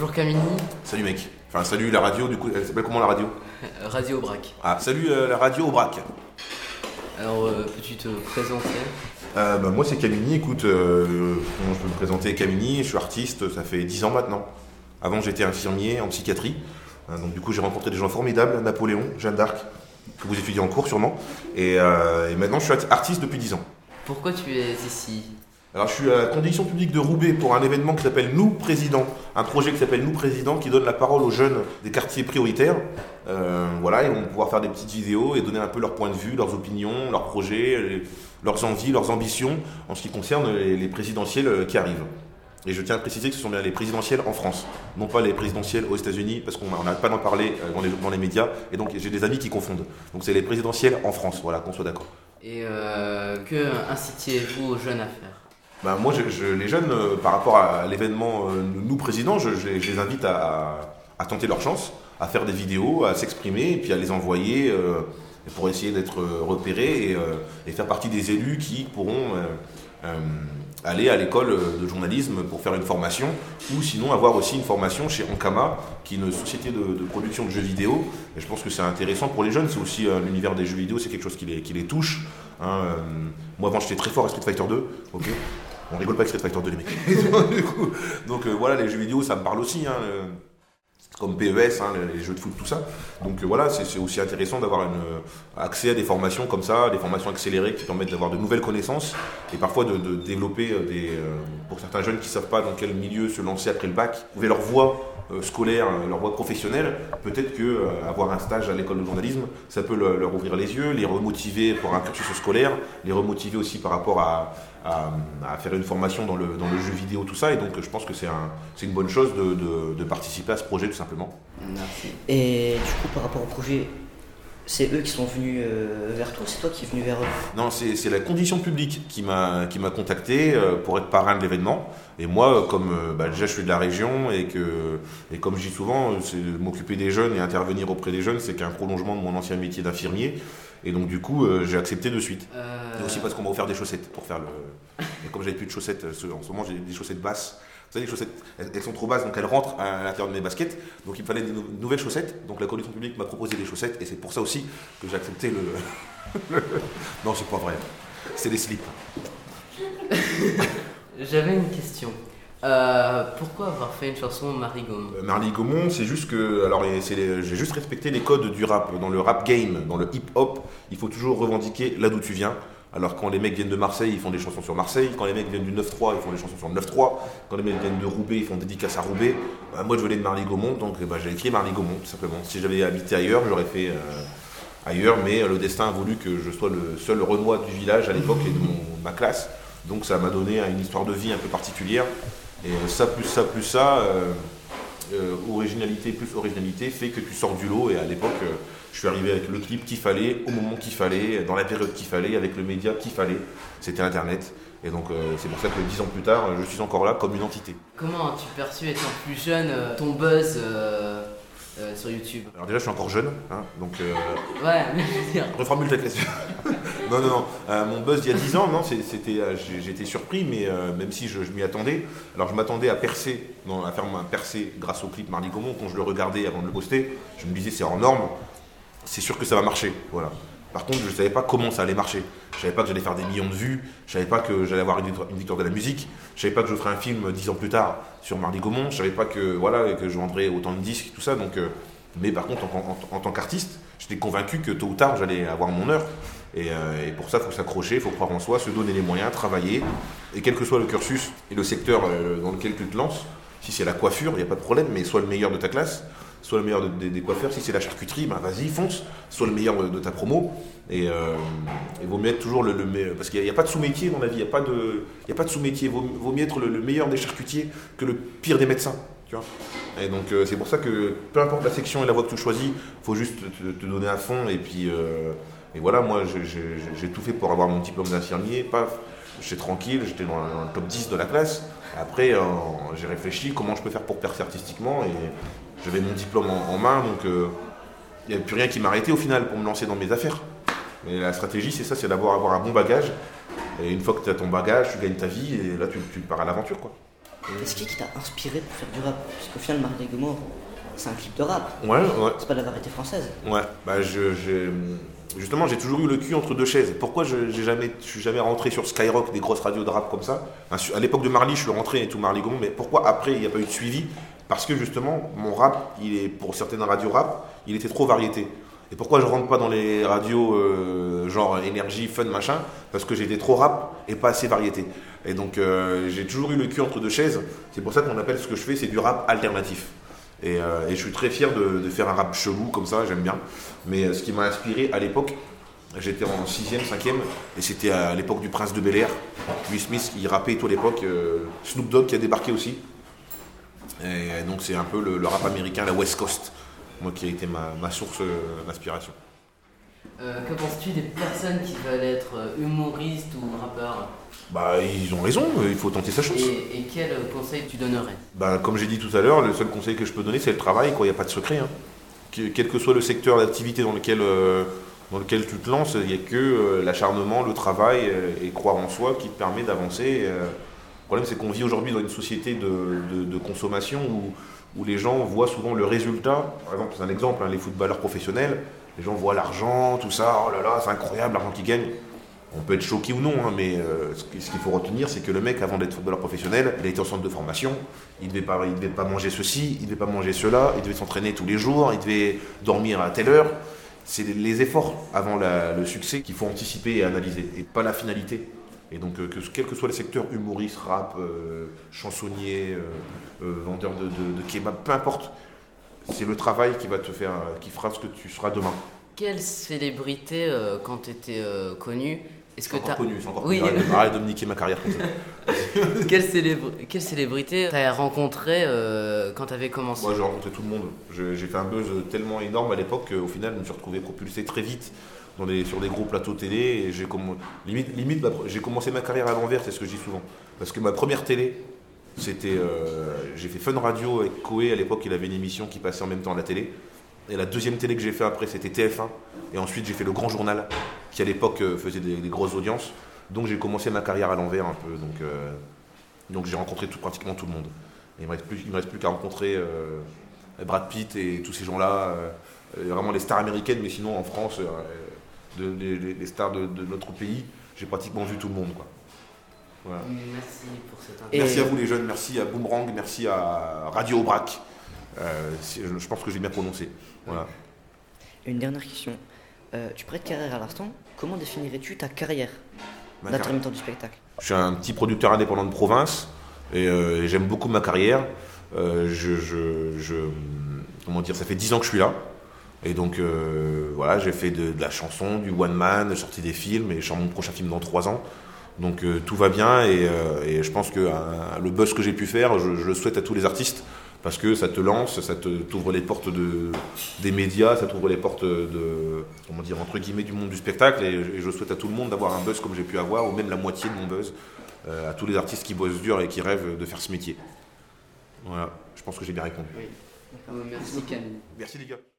Bonjour Camille. Salut mec. Enfin salut la radio, du coup, elle s'appelle comment la radio? Radio Brac. Ah, salut euh, la radio au brac. Alors, euh, peux-tu te présenter? Euh, bah, moi c'est Camini, écoute, euh, comment je peux me présenter? Camini, je suis artiste, ça fait 10 ans maintenant. Avant j'étais infirmier en psychiatrie, donc du coup j'ai rencontré des gens formidables, Napoléon, Jeanne d'Arc, que vous étudiez en cours sûrement, et, euh, et maintenant je suis artiste depuis 10 ans. Pourquoi tu es ici? Alors je suis à la condition publique de Roubaix pour un événement qui s'appelle Nous Président, un projet qui s'appelle Nous Président qui donne la parole aux jeunes des quartiers prioritaires. Euh, voilà, ils vont pouvoir faire des petites vidéos et donner un peu leur point de vue, leurs opinions, leurs projets, leurs envies, leurs ambitions en ce qui concerne les, les présidentielles euh, qui arrivent. Et je tiens à préciser que ce sont bien les présidentielles en France, non pas les présidentielles aux États-Unis, parce qu'on n'arrête pas d'en parler euh, dans les, médias, et donc j'ai des amis qui confondent. Donc c'est les présidentielles en France, voilà, qu'on soit d'accord. Et que incitiez-vous aux jeunes à faire? Ben, moi, je, les jeunes, euh, par rapport à l'événement euh, Nous Présidents, je, les- invite à, tenter leur chance, à faire des vidéos, à s'exprimer, et puis à les envoyer euh, pour essayer d'être repérés et, faire partie des élus qui pourront aller à l'école de journalisme pour faire une formation, ou sinon avoir aussi une formation chez Ankama, qui est une société de, production de jeux vidéo. Je pense que c'est intéressant pour les jeunes, c'est aussi l'univers des jeux vidéo, c'est quelque chose qui les, touche. hein, moi avant j'étais très fort à Street Fighter 2, ok on rigole pas avec Street Fighter 2 les mecs. Coup, donc euh, voilà, les jeux vidéo ça me parle aussi. hein, comme PES, hein, les, jeux de foot, tout ça. Donc euh, voilà, c'est aussi intéressant d'avoir euh, accès à des formations comme ça, des formations accélérées qui permettent d'avoir de nouvelles connaissances et parfois de, développer des, pour certains jeunes qui savent pas dans quel milieu se lancer après le bac, trouver leur voie euh, scolaire, leur voie professionnelle, peut-être que euh, avoir un stage à l'école de journalisme, ça peut le- leur ouvrir les yeux, les remotiver pour un cursus scolaire, les remotiver aussi par rapport à, à, faire une formation dans le, dans le jeu vidéo, tout ça. Et donc je pense que c'est un, une bonne chose de- de participer à ce projet tout simplement. Merci. Et du coup, par rapport au projet, c'est eux qui sont venus euh, vers toi, c'est toi qui es venu vers eux Non, c'est la condition publique qui m'a contacté euh, pour être parrain de l'événement. Et moi, euh, comme bah, déjà je suis de la région et que et comme je dis souvent, m'occuper des jeunes et intervenir auprès des jeunes, c'est qu'un prolongement de mon ancien métier d'infirmier. Et donc du coup, euh, j'ai accepté de suite. Euh, Et aussi parce qu'on m'a offert des chaussettes pour faire le. Et comme j'avais plus de chaussettes, en ce moment j'ai des chaussettes basses. Vous savez, les chaussettes, elles, elles sont trop basses, donc elles rentrent à l'intérieur de mes baskets. Donc il me fallait des nou- nouvelles chaussettes. Donc la condition publique m'a proposé des chaussettes, et c'est pour ça aussi que j'ai accepté le. le- Non, c'est pas vrai. C'est des slips. J'avais une question. Euh, pourquoi avoir fait une chanson Marie Gaumont? Euh, Marly Gaumont, c'est juste que. Alors, j'ai juste respecté les codes du rap. Dans le rap game, dans le hip-hop, il faut toujours revendiquer là d'où tu viens. Alors, quand les mecs viennent de Marseille, ils font des chansons sur Marseille. Quand les mecs viennent du 9-3, ils font des chansons sur le 9-3. Quand les mecs viennent de Roubaix, ils font dédicace à Roubaix. Bah, moi, je venais de Marly Gaumont, donc eh ben, j'ai écrit Marly Gaumont, tout simplement. Si j'avais habité ailleurs, j'aurais fait euh, ailleurs, mais euh, le destin a voulu que je sois le seul Renoir du village à l'époque et de ma classe. Donc, ça m'a donné une histoire de vie un peu particulière. Et euh, ça, plus ça, plus ça. Euh, originalité plus originalité fait que tu sors du lot. Et à l'époque euh, je suis arrivé avec le clip qu'il fallait au moment qu'il fallait dans la période qu'il fallait avec le média qu'il fallait. C'était internet. Et donc euh, c'est pour ça que dix ans plus tard je suis encore là comme une entité. Comment as-tu perçu étant plus jeune ton buzz sur YouTube? Alors déjà je suis encore jeune hein, donc euh, Ouais, mais je veux dire. reformule ta question non non non Euh, mon buzz il y a 10 ans non c'était euh, été surpris mais euh, même si je, m'y attendais alors je m'attendais à percer non, à faire un percer grâce au clip Mardi Gaumont quand je le regardais avant de le poster je me disais c'est hors norme c'est sûr que ça va marcher. Voilà. Par contre, je ne savais pas comment ça allait marcher. Je savais pas que j'allais faire des millions de vues. Je savais pas que j'allais avoir une victoire, de la musique. Je savais pas que je ferais un film dix ans plus tard sur Marly Gaumont. Je savais pas que voilà que je vendrais autant de disques, tout ça. Donc, mais par contre, en, tant qu'artiste, j'étais convaincu que tôt ou tard, j'allais avoir mon heure. Et, euh, pour ça, il faut s'accrocher, il faut croire en soi, se donner les moyens, travailler. Et quel que soit le cursus et le secteur euh, dans lequel tu te lances, si c'est la coiffure, il n'y a pas de problème, mais sois le meilleur de ta classe, sois le meilleur de- des- coiffeurs. Si c'est la charcuterie, ben vas-y, fonce, sois le meilleur de, ta promo. Et euh, vaut mieux être toujours le, le meilleur. Parce qu'il n'y a, pas de sous-métier dans la vie, il n'y a pas de, de sous-métier. Il vaut, vaut mieux être le, le meilleur des charcutiers que le pire des médecins. Tu vois et donc euh, c'est pour ça que peu importe la section et la voie que tu choisis, faut juste te, donner à fond. Et puis euh, et voilà, moi j'ai- tout fait pour avoir mon diplôme d'infirmier. Paf, j'étais tranquille, j'étais dans, le top 10 de la classe. Après, euh, j'ai réfléchi comment je peux faire pour percer artistiquement et j'avais mon diplôme en, main, donc il n'y avait plus rien qui m'arrêtait au final pour me lancer dans mes affaires. Mais la stratégie, c'est ça, c'est d'abord avoir un bon bagage. Et une fois que tu as ton bagage, tu gagnes ta vie et là tu, tu pars à l'aventure. quoi. Qu'est-ce qui t'a inspiré pour faire du rap? Parce qu'au final, Marie Gomorre, c'est un clip de rap. Ouais, ouais. C'est pas de la variété française. Ouais, bah je, justement, j'ai toujours eu le cul entre deux chaises. Pourquoi je j'ai jamais, je suis jamais rentré sur Skyrock, des grosses radios de rap comme ça? À l'époque de Marley, je suis rentré et tout Marley Gaumont, mais pourquoi après il n'y a pas eu de suivi? Parce que justement, mon rap, il est pour certaines radios rap, il était trop variété. Et pourquoi je rentre pas dans les radios euh, genre énergie, fun, machin? Parce que j'étais trop rap et pas assez variété. Et donc euh, j'ai toujours eu le cul entre deux chaises. C'est pour ça qu'on appelle ce que je fais, c'est du rap alternatif. Et, euh, je suis très fier de, faire un rap chelou comme ça, j'aime bien. Mais ce qui m'a inspiré à l'époque, j'étais en 6ème, 5ème, et c'était à l'époque du Prince de Bel Air. Will Smith, il rappait tout à l'époque. Snoop Dogg qui a débarqué aussi. Et donc c'est un peu le rap américain, la West Coast, moi qui a été ma, ma source euh, d'inspiration. Euh, que penses-tu des personnes qui veulent être euh, humoristes ou rappeurs? Bah ils ont raison, il faut tenter sa chance. et, et quel conseil tu donnerais? Bah, comme j'ai dit tout à l'heure, le seul conseil que je peux donner, c'est le travail. quoi. Il n'y a pas de secret. hein. Que- quel que soit le secteur d'activité dans lequel, euh, dans lequel tu te lances, il n'y a que euh, l'acharnement, le travail et croire en soi qui te permet d'avancer. Le problème, c'est qu'on vit aujourd'hui dans une société de, de- consommation où, où les gens voient souvent le résultat. Par exemple, c'est un exemple, hein, les footballeurs professionnels, les gens voient l'argent, tout ça, oh là là, c'est incroyable l'argent qu'ils gagnent. On peut être choqué ou non, hein, mais euh, ce qui- ce qu'il faut retenir, c'est que le mec, avant d'être footballeur professionnel, il a été en centre de formation, il devait pas, devait pas manger ceci, il devait pas manger cela, il devait s'entraîner tous les jours, il devait dormir à telle heure. C'est les- efforts avant le succès qu'il faut anticiper et analyser, et pas la finalité. Et donc, euh, que, quel que soit le secteur, humoriste, rap, euh, chansonnier, euh, euh, vendeur de, de, de kebab, peu importe, c'est le travail qui va te faire, qui fera ce que tu seras demain. Quelle célébrité, quand tu étais connu, est-ce que encore connu, c'est encore Oui. connu. Arrête, de me niquer ma carrière comme ça. quelle, célébr- quelle célébrité t'as rencontré euh, quand t'avais commencé Moi, j'ai rencontré tout le monde. J'ai fait un buzz tellement énorme à l'époque qu'au final, je me suis retrouvé propulsé très vite sur des gros plateaux télé. Et j'ai limite, j'ai commencé ma carrière à l'envers, c'est ce que je dis souvent. Parce que ma première télé, c'était. euh, j'ai fait Fun Radio avec Koé. À l'époque, il avait une émission qui passait en même temps à la télé. Et la deuxième télé que j'ai fait après, c'était TF1. Et ensuite, j'ai fait le Grand Journal, qui à l'époque euh, faisait des, grosses audiences. Donc, j'ai commencé ma carrière à l'envers un peu. Donc, euh, j'ai rencontré tout, pratiquement tout le monde. Il me reste plus, il me reste plus qu'à rencontrer Brad Pitt et tous ces gens-là, vraiment les stars américaines, mais sinon en France, de- les, stars de, de notre pays, j'ai pratiquement vu tout le monde. Quoi. Voilà. Merci pour cette Et- Merci à vous les jeunes, merci à Boomerang, merci à Radio Aubrac. Euh, je, je pense que j'ai bien prononcé. Voilà. Une dernière question. Euh, tu prêtes carrière à l'instant. Comment définirais-tu ta carrière d'intermittent du spectacle? Je suis un petit producteur indépendant de province et, euh, j'aime beaucoup ma carrière. Euh, je, je- je- comment dire, ça fait 10 ans que je suis là. Et donc euh, voilà, j'ai fait de, de la chanson, du one man, j'ai sorti des films et je sors mon prochain film dans 3 ans. Donc euh, tout va bien et, euh, et je pense que euh, le buzz que j'ai pu faire, je, je le souhaite à tous les artistes parce que ça te lance, ça t'ouvre les portes de, des médias, ça t'ouvre les portes de comment dire entre guillemets du monde du spectacle et, et je souhaite à tout le monde d'avoir un buzz comme j'ai pu avoir ou même la moitié de mon buzz euh, à tous les artistes qui bossent dur et qui rêvent de faire ce métier. Voilà, je pense que j'ai bien répondu. Oui. Merci Camille. Merci les gars.